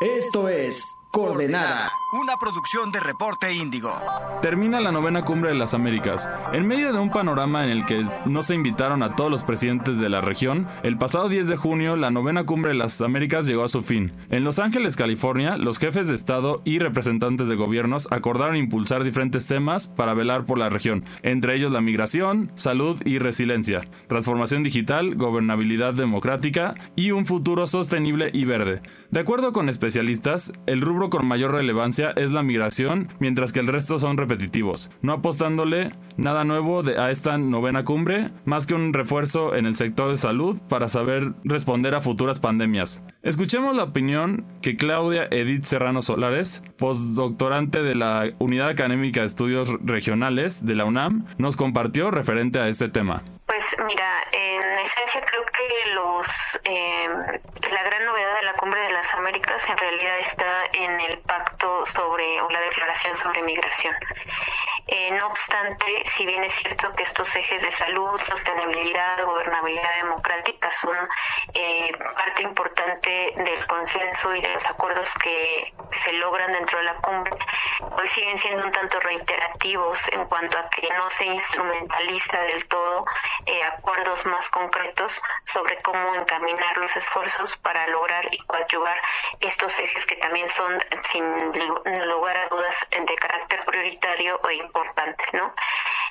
Esto es Coordenada. Una producción de Reporte Índigo. Termina la novena cumbre de las Américas. En medio de un panorama en el que no se invitaron a todos los presidentes de la región, el pasado 10 de junio la novena cumbre de las Américas llegó a su fin. En Los Ángeles, California, los jefes de Estado y representantes de gobiernos acordaron impulsar diferentes temas para velar por la región, entre ellos la migración, salud y resiliencia, transformación digital, gobernabilidad democrática y un futuro sostenible y verde. De acuerdo con especialistas, el rubro con mayor relevancia es la migración, mientras que el resto son repetitivos, no apostándole nada nuevo a esta novena cumbre, más que un refuerzo en el sector de salud para saber responder a futuras pandemias. Escuchemos la opinión que Claudia Edith Serrano Solares, postdoctorante de la Unidad Académica de Estudios Regionales de la UNAM, nos compartió referente a este tema. Pues mira, en esencia creo que los eh, la gran novedad de la cumbre de las Américas en realidad está en el pacto sobre o la declaración sobre migración. Eh, no obstante, si bien es cierto que estos ejes de salud, sostenibilidad, gobernabilidad democrática son eh, parte importante del consenso y de los acuerdos que se logran dentro de la cumbre, hoy siguen siendo un tanto reiterativos en cuanto a que no se instrumentaliza del todo eh, acuerdos más concretos sobre cómo encaminar los esfuerzos para lograr y coadyuvar estos ejes que también son, sin lugar a dudas, prioritario e importante, ¿no?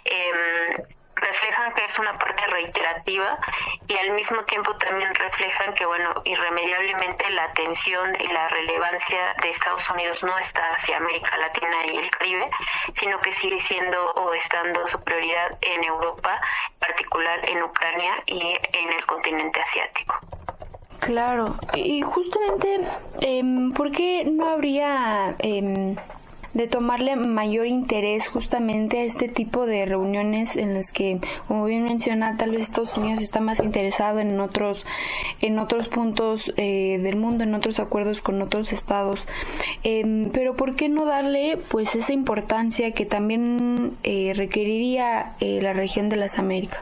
Eh, reflejan que es una parte reiterativa y al mismo tiempo también reflejan que, bueno, irremediablemente la atención y la relevancia de Estados Unidos no está hacia América Latina y el Caribe, sino que sigue siendo o estando su prioridad en Europa, en particular en Ucrania y en el continente asiático. Claro, y justamente, eh, ¿por qué no habría... Eh, de tomarle mayor interés justamente a este tipo de reuniones en las que, como bien menciona, tal vez Estados Unidos está más interesado en otros, en otros puntos eh, del mundo, en otros acuerdos con otros estados. Em, pero ¿por qué no darle pues esa importancia que también eh, requeriría eh, la región de las Américas?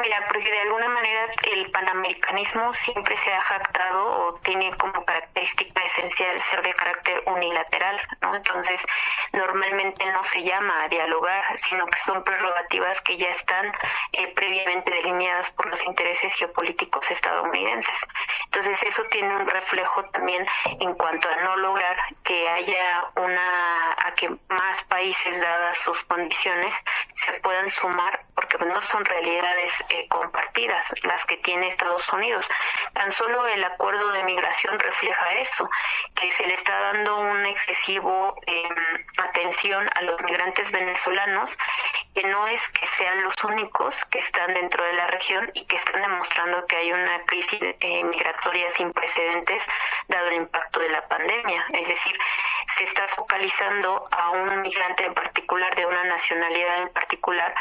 Mira, porque de alguna manera el panamericanismo siempre se ha jactado o tiene como característica esencial ser de carácter unilateral, ¿no? Entonces, normalmente no se llama a dialogar, sino que son prerrogativas que ya están eh, previamente delineadas por los intereses geopolíticos estadounidenses. Entonces, eso tiene un reflejo también en cuanto a no lograr que haya una, a que más países, dadas sus condiciones, se puedan sumar, porque no son realidades eh, compartidas, las que tiene Estados Unidos. Tan solo el acuerdo de migración refleja eso, que se le está dando un excesivo em, atención a los migrantes venezolanos, que no es que sean los únicos que están dentro de la región y que están demostrando que hay una crisis eh, migratoria sin precedentes dado el impacto de la pandemia. Es decir, se está focalizando a un migrante en particular, de una nacionalidad en particular,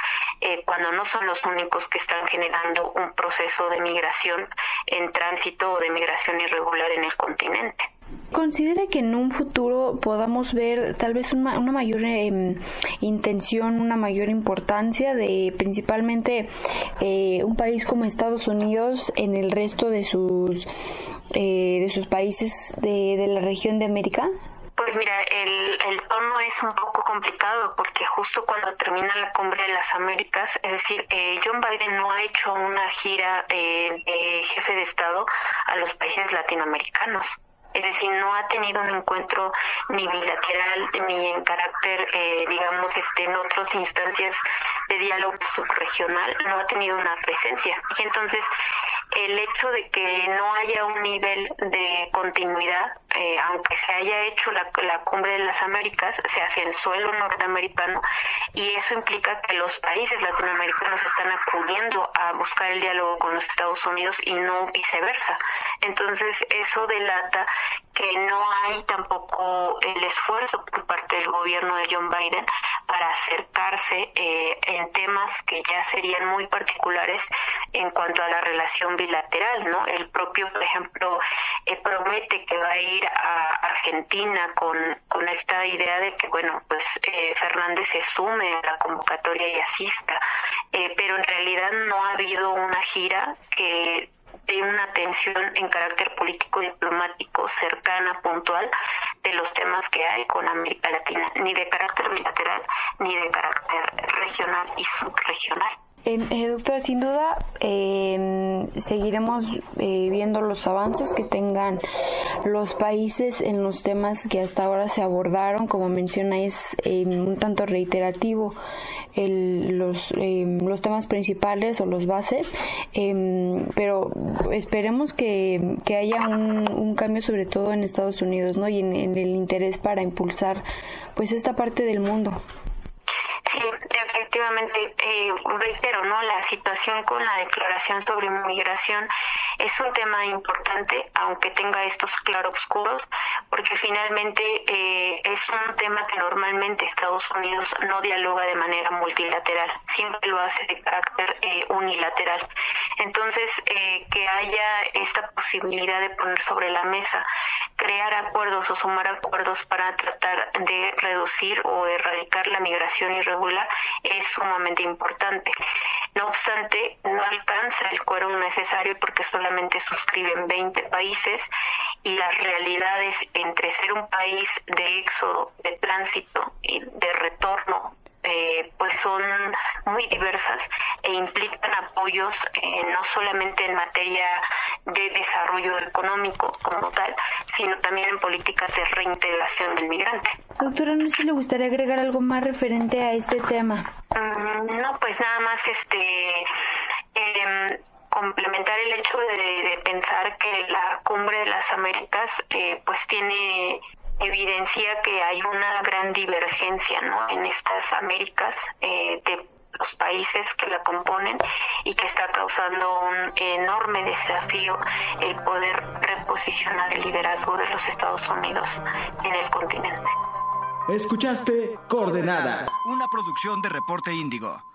eh, cuando no son los únicos que están generando un proceso de migración en tránsito o de migración irregular en el continente. ¿Considera que en un futuro podamos ver tal vez una, mayor em, intención, una mayor importancia de principalmente eh, un país como Estados Unidos en el resto de sus, eh, de sus países de la región de América? Pues mira, el, el tono es un poco complicado porque justo cuando termina la cumbre de las Américas, es decir, eh, John Biden no ha hecho una gira eh, de jefe de Estado a los países latinoamericanos es decir, no ha tenido un encuentro ni bilateral ni en carácter, eh, digamos, este, en otras instancias de diálogo subregional, no ha tenido una presencia. Y entonces, el hecho de que no haya un nivel de continuidad, eh, aunque se haya hecho la, la cumbre de las Américas, se hace en suelo norteamericano, y eso implica que los países latinoamericanos están acudiendo a buscar el diálogo con los Estados Unidos y no viceversa. Entonces, eso delata que no hay tampoco el esfuerzo por parte del gobierno de John Biden para acercarse eh, en temas que ya serían muy particulares en cuanto a la relación bilateral, ¿no? El propio, por ejemplo, eh, promete que va a ir a Argentina con, esta idea de que, bueno, pues eh, Fernández se sume a la convocatoria y asista, pero en realidad no ha habido una gira que de una atención en carácter político diplomático cercana, puntual, de los temas que hay con América Latina, ni de carácter bilateral, ni de carácter regional y subregional. Eh, eh, doctora, sin duda eh, seguiremos eh, viendo los avances que tengan los países en los temas que hasta ahora se abordaron. Como menciona, es un tanto reiterativo el, los, los temas principales o los bases, pero esperemos que, que haya un, un, cambio sobre todo en Estados Unidos ¿no? y en, en el interés para impulsar pues esta parte del mundo. Efectivamente, eh, reitero, ¿no? La situación con la declaración sobre inmigración es un tema importante, aunque tenga estos claroscuros, porque finalmente eh, es un tema que normalmente Estados Unidos no dialoga de manera multilateral, siempre lo hace de carácter eh, unilateral. Entonces, eh, que haya esta posibilidad de poner sobre la mesa, crear acuerdos o sumar acuerdos para tratar de reducir o erradicar la migración irregular es sumamente importante. No obstante, no alcanza el quórum necesario porque solamente suscriben 20 países y las realidades entre ser un país de éxodo, de tránsito y de retorno eh, pues son muy diversas e implican apoyos eh, no solamente en materia de desarrollo económico como tal, sino también en políticas de reintegración del migrante. Doctora, no sé si le gustaría agregar algo más referente a este tema. Mm, no, pues nada más este em, complementar el hecho de, de, pensar que la cumbre de las Américas eh, pues tiene evidencia que hay una gran divergencia ¿no? en estas Américas eh, de los países que la componen y que está causando un enorme desafío el poder reposicionar el liderazgo de los Estados Unidos en el continente. Escuchaste Coordenada, una producción de Reporte Índigo.